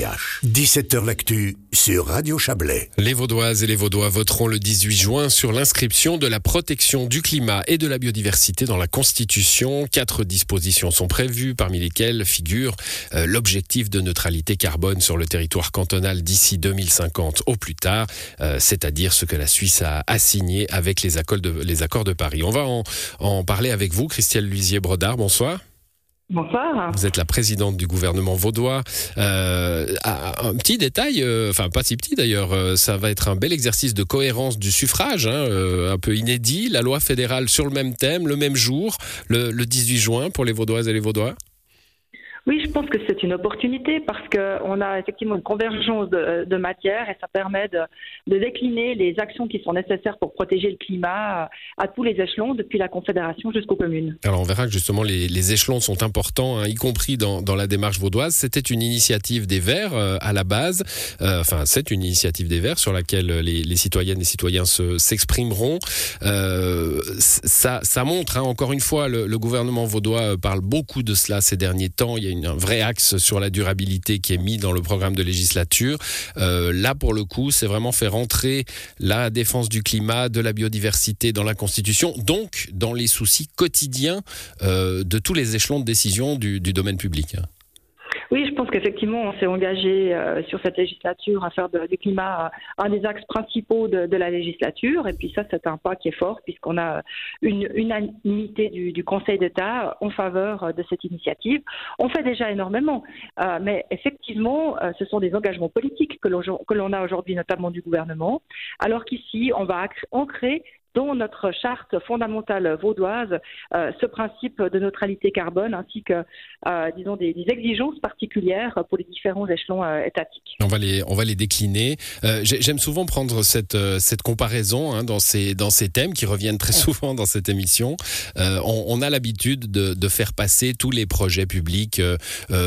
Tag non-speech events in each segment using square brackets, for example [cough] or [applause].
17h L'actu sur Radio Chablais. Les Vaudoises et les Vaudois voteront le 18 juin sur l'inscription de la protection du climat et de la biodiversité dans la Constitution. Quatre dispositions sont prévues, parmi lesquelles figure euh, l'objectif de neutralité carbone sur le territoire cantonal d'ici 2050 au plus tard, euh, c'est-à-dire ce que la Suisse a assigné avec les accords de, Paris. On va en, en parler avec vous, Christiane Luisier-Brodard. Bonsoir. Bonsoir. Vous êtes la présidente du gouvernement vaudois. Euh, un petit détail, euh, enfin pas si petit d'ailleurs, euh, ça va être un bel exercice de cohérence du suffrage, hein, euh, un peu inédit. La loi fédérale sur le même thème, le même jour, le, le 18 juin pour les vaudoises et les vaudois. Oui, je pense que c'est une opportunité parce qu'on a effectivement une convergence de, de matière et ça permet de, décliner les actions qui sont nécessaires pour protéger le climat à tous les échelons, depuis la Confédération jusqu'aux communes. Alors on verra que justement les, échelons sont importants, hein, y compris dans, la démarche vaudoise. C'était une initiative des Verts euh, à la base, euh, enfin c'est une initiative des Verts sur laquelle les, citoyennes et citoyens s'exprimeront. Euh, ça, montre, hein, encore une fois, le, gouvernement vaudois parle beaucoup de cela ces derniers temps. Une, un vrai axe sur la durabilité qui est mis dans le programme de législature. Euh, là, pour le coup, c'est vraiment faire rentrer la défense du climat, de la biodiversité dans la Constitution, donc dans les soucis quotidiens euh, de tous les échelons de décision du, du domaine public. Oui, je pense qu'effectivement, on s'est engagé euh, sur cette législature à faire du climat euh, un des axes principaux de, la législature. Et puis ça, c'est un pas qui est fort puisqu'on a une unanimité du, Conseil d'État en faveur de cette initiative. On fait déjà énormément, euh, mais effectivement, euh, ce sont des engagements politiques que l'on a aujourd'hui, notamment du gouvernement, alors qu'ici, on va ancrer dans notre charte fondamentale vaudoise euh, ce principe de neutralité carbone ainsi que, euh, disons, des, des, exigences particulières pour les différents échelons euh, étatiques. On va les, on va les décliner. J'aime souvent prendre cette, cette comparaison hein, dans, ces, dans ces thèmes qui reviennent très souvent dans cette émission. On, on, a l'habitude de, de, faire passer tous les projets publics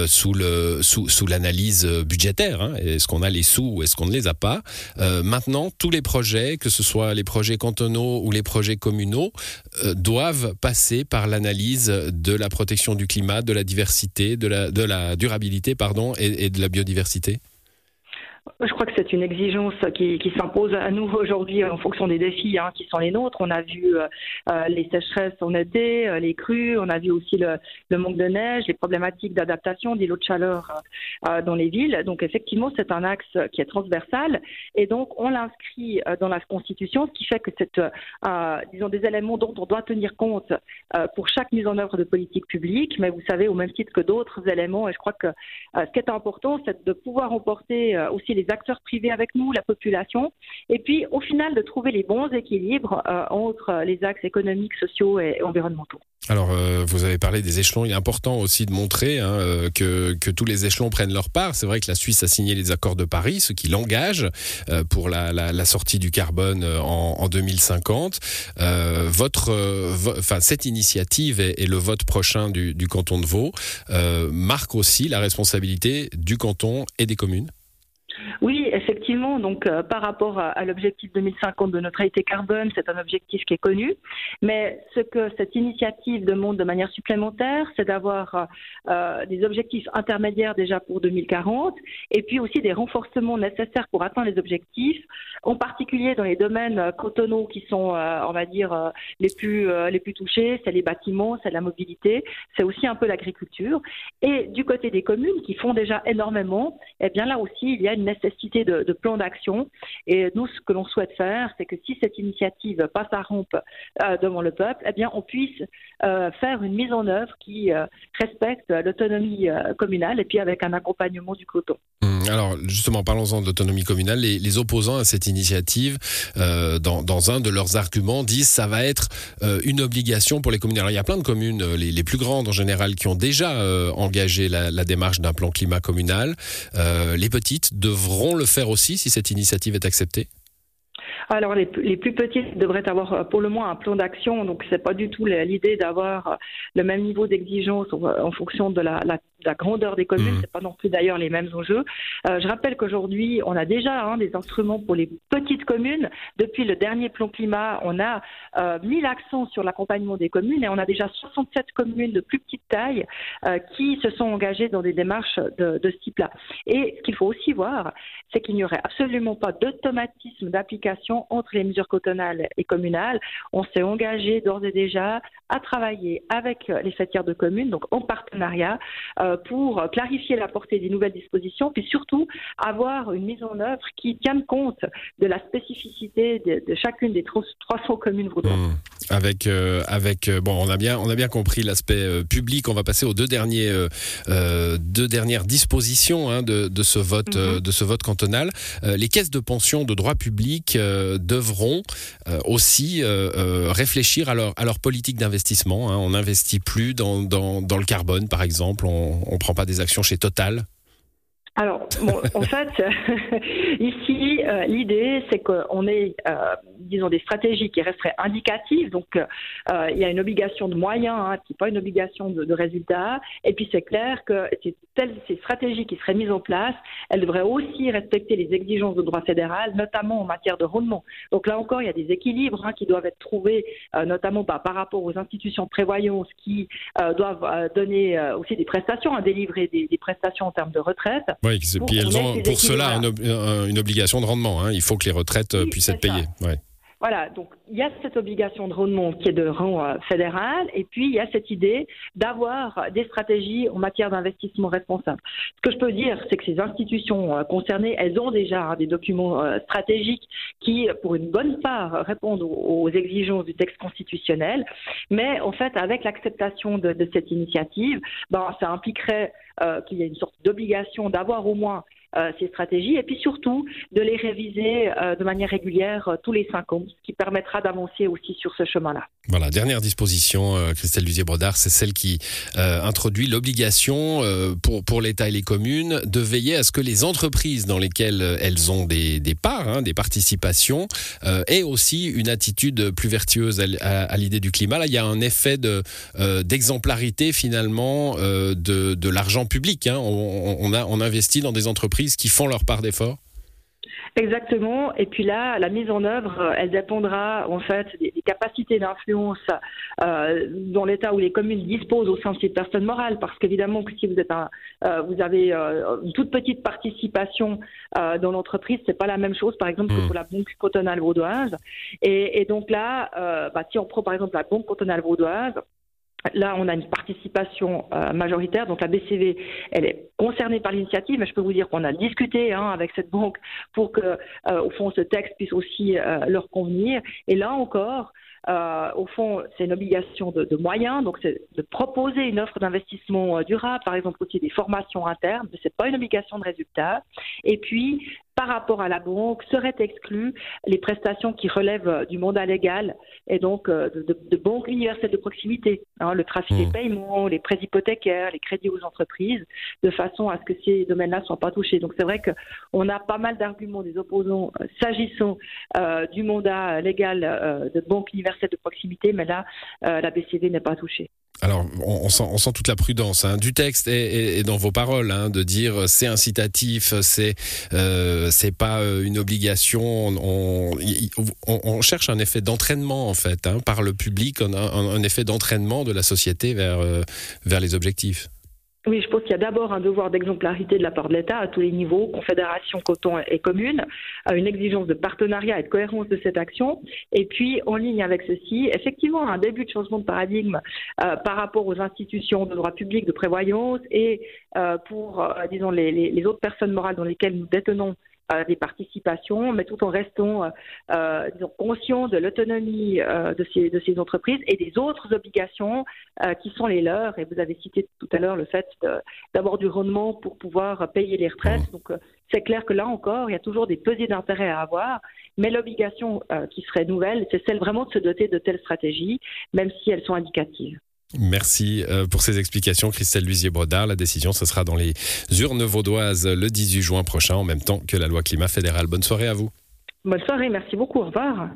sous, le, sous, sous l'analyse budgétaire. Hein. Est-ce qu'on a les sous ou est-ce qu'on ne les a pas? Maintenant, tous les projets, que ce soit les projets cantonaux, ou les projets communaux euh, doivent passer par l'analyse de la protection du climat, de la diversité, de la, durabilité et de la biodiversité? Je crois que c'est une exigence qui, s'impose à nous aujourd'hui en fonction des défis hein, qui sont les nôtres. On a vu euh, euh, les sécheresses en été, euh, les crues, on a vu aussi le, manque de neige, les problématiques d'adaptation d'îlots de chaleur dans les villes. Donc effectivement, c'est un axe qui est transversal et donc on l'inscrit dans la Constitution, ce qui fait que c'est, disons, des éléments dont on doit tenir compte pour chaque mise en œuvre de politique publique. Mais vous savez, au même titre que d'autres éléments, et je crois que ce qui est important, c'est de pouvoir emporter aussi les acteurs privés avec nous, la population, et puis au final de trouver les bons équilibres euh, entre les axes économiques, sociaux et environnementaux. Alors, euh, vous avez parlé des échelons. Il est important aussi de montrer hein, euh, que, que, tous les échelons prennent leur part. C'est vrai que la Suisse a signé les accords de Paris, ce qui l'engage pour la, sortie du carbone en, en 2050. Euh, votre, enfin, cette initiative et, le vote prochain du, du canton de Vaud marque aussi la responsabilité du canton et des communes. Oui, Donc, euh, par rapport à, l'objectif 2050 de neutralité carbone, c'est un objectif qui est connu. Mais ce que cette initiative demande de manière supplémentaire, c'est d'avoir euh, des objectifs intermédiaires déjà pour 2040 et puis aussi des renforcements nécessaires pour atteindre les objectifs, en particulier dans les domaines cotonaux qui sont, euh, on va dire, euh, les plus euh, les plus touchés, c'est les bâtiments, c'est la mobilité, c'est aussi un peu l'agriculture. Et du côté des communes qui font déjà énormément, eh bien là aussi, il y a une nécessité de, de plan d'action. Et nous, ce que l'on souhaite faire, c'est que si cette initiative passe à rampe euh, devant le peuple, eh bien, on puisse euh, faire une mise en œuvre qui euh, respecte l'autonomie euh, communale et puis avec un accompagnement du coton. Mmh, alors, justement, parlons-en d'autonomie communale. Les, les, opposants à cette initiative, euh, dans, dans, un de leurs arguments, disent ça va être une obligation pour les communes. Alors, il y a plein de communes, les, les plus grandes en général, qui ont déjà engagé la, la démarche d'un plan climat communal. les petites devront le faire aussi si cette initiative est acceptée? Alors les, les, plus petites devraient avoir pour le moins un plan d'action, donc c'est pas du tout l'idée d'avoir le même niveau d'exigence en fonction de la, la la grandeur des communes, mmh. c'est pas non plus d'ailleurs les mêmes enjeux. Euh, je rappelle qu'aujourd'hui, on a déjà hein, des instruments pour les petites communes. Depuis le dernier plan climat, on a euh, mis l'accent sur l'accompagnement des communes et on a déjà 67 communes de plus petite taille euh, qui se sont engagées dans des démarches de, de ce type-là. Et ce qu'il faut aussi voir, c'est qu'il n'y aurait absolument pas d'automatisme d'application entre les mesures cotonales et communales. On s'est engagé d'ores et déjà à travailler avec les fêtières de communes, donc en partenariat. Euh, pour clarifier la portée des nouvelles dispositions, puis surtout avoir une mise en œuvre qui tienne compte de la spécificité de, chacune des 300 communes vaudoises. Mmh. Avec, euh, avec euh, bon, on a bien, on a bien compris l'aspect euh, public. On va passer aux deux derniers, deux dernières dispositions hein, de, de, ce vote, mmh. de ce vote cantonal. les caisses de pension de droit public devront aussi réfléchir à leur, à leur politique d'investissement. Hein. On n'investit plus dans, dans, dans, le carbone, par exemple. On, on prend pas des actions chez Total alors, bon, en [laughs] fait, [laughs] ici, euh, l'idée, c'est qu'on ait, euh, disons, des stratégies qui resteraient indicatives. Donc, euh, il y a une obligation de moyens, hein, qui pas une obligation de, de résultats. Et puis, c'est clair que telles, ces stratégies qui seraient mises en place, elles devraient aussi respecter les exigences de droit fédéral, notamment en matière de rendement. Donc, là encore, il y a des équilibres hein, qui doivent être trouvés, notamment bah, par rapport aux institutions de prévoyance qui doivent donner aussi des prestations, à délivrer des, des prestations en termes de retraite. Oui, puis elles ont pour cela une, obligation de rendement. Hein. Il faut que les retraites euh, puissent être payées. Voilà, donc il y a cette obligation de rendement qui est de rang euh, fédéral, et puis il y a cette idée d'avoir des stratégies en matière d'investissement responsable. Ce que je peux dire, c'est que ces institutions euh, concernées, elles ont déjà des documents stratégiques qui, pour une bonne part, répondent aux, exigences du texte constitutionnel, mais en fait, avec l'acceptation de, cette initiative, ben, ça impliquerait euh, qu'il y a une sorte d'obligation d'avoir au moins euh, ces stratégies et puis surtout de les réviser euh, de manière régulière euh, tous les cinq ans, ce qui permettra d'avancer aussi sur ce chemin-là. Voilà, dernière disposition, Christelle Lusier-Brodard, c'est celle qui introduit l'obligation pour, pour l'État et les communes de veiller à ce que les entreprises dans lesquelles elles ont des, des parts, hein, des participations, aient aussi une attitude plus vertueuse à, l'idée du climat. Là, il y a un effet de, d'exemplarité finalement de, de l'argent public. Hein. On, a, on investit dans des entreprises qui font leur part d'effort Exactement. Et puis là, la mise en œuvre, elle dépendra en fait des, capacités d'influence euh, dans l'état où les communes disposent au sein de ces personnes morales. Parce qu'évidemment, que si vous êtes un, euh, vous avez euh, une toute petite participation euh, dans l'entreprise, c'est pas la même chose, par exemple, que hmm. pour la banque cantonale vaudoise. Et, et donc là, euh, bah, si on prend par exemple la banque cantonale vaudoise, Là, on a une participation euh, majoritaire, donc la BCV, elle est concernée par l'initiative, mais je peux vous dire qu'on a discuté hein, avec cette banque pour que, euh, au fond, ce texte puisse aussi euh, leur convenir. Et là encore, euh, au fond, c'est une obligation de, de moyens, donc c'est de proposer une offre d'investissement durable, par exemple aussi des formations internes, mais c'est pas une obligation de résultat. Et puis, par rapport à la banque, seraient exclues les prestations qui relèvent du mandat légal et donc de, de, de banques universelles de proximité, hein, le trafic des mmh. paiements, les prêts hypothécaires, les crédits aux entreprises, de façon à ce que ces domaines-là ne soient pas touchés. Donc c'est vrai qu'on a pas mal d'arguments des opposants s'agissant euh, du mandat légal euh, de banque universelle de proximité, mais là, euh, la BCV n'est pas touchée. Alors, on, sent, toute la prudence hein, du texte et, dans vos paroles, hein, de dire euh, c'est incitatif, c'est euh, pas euh, une obligation. On, on, cherche un effet d'entraînement en fait hein, par le public, un, un effet d'entraînement de la société vers vers les objectifs. Oui, je pense qu'il y a d'abord un devoir d'exemplarité de la part de l'État à tous les niveaux, confédération, coton et commune, une exigence de partenariat et de cohérence de cette action. Et puis, en ligne avec ceci, effectivement, un début de changement de paradigme euh, par rapport aux institutions de droit public, de prévoyance et euh, pour, euh, disons, les, autres personnes morales dans lesquelles nous détenons des participations, mais tout en restant euh, disons, conscient de l'autonomie euh, de, ces, de ces entreprises et des autres obligations euh, qui sont les leurs. Et vous avez cité tout à l'heure le fait d'avoir du rendement pour pouvoir payer les retraites. Donc c'est clair que là encore, il y a toujours des pesées d'intérêt à avoir, mais l'obligation qui serait nouvelle, c'est celle vraiment de se doter de telles stratégies, même si elles sont indicatives. Merci euh, pour ces explications, Christelle Lusier-Brodard. La décision, ce sera dans les urnes vaudoises le 18 juin prochain, en même temps que la loi climat fédérale. Bonne soirée à vous. Bonne soirée, merci beaucoup, au revoir.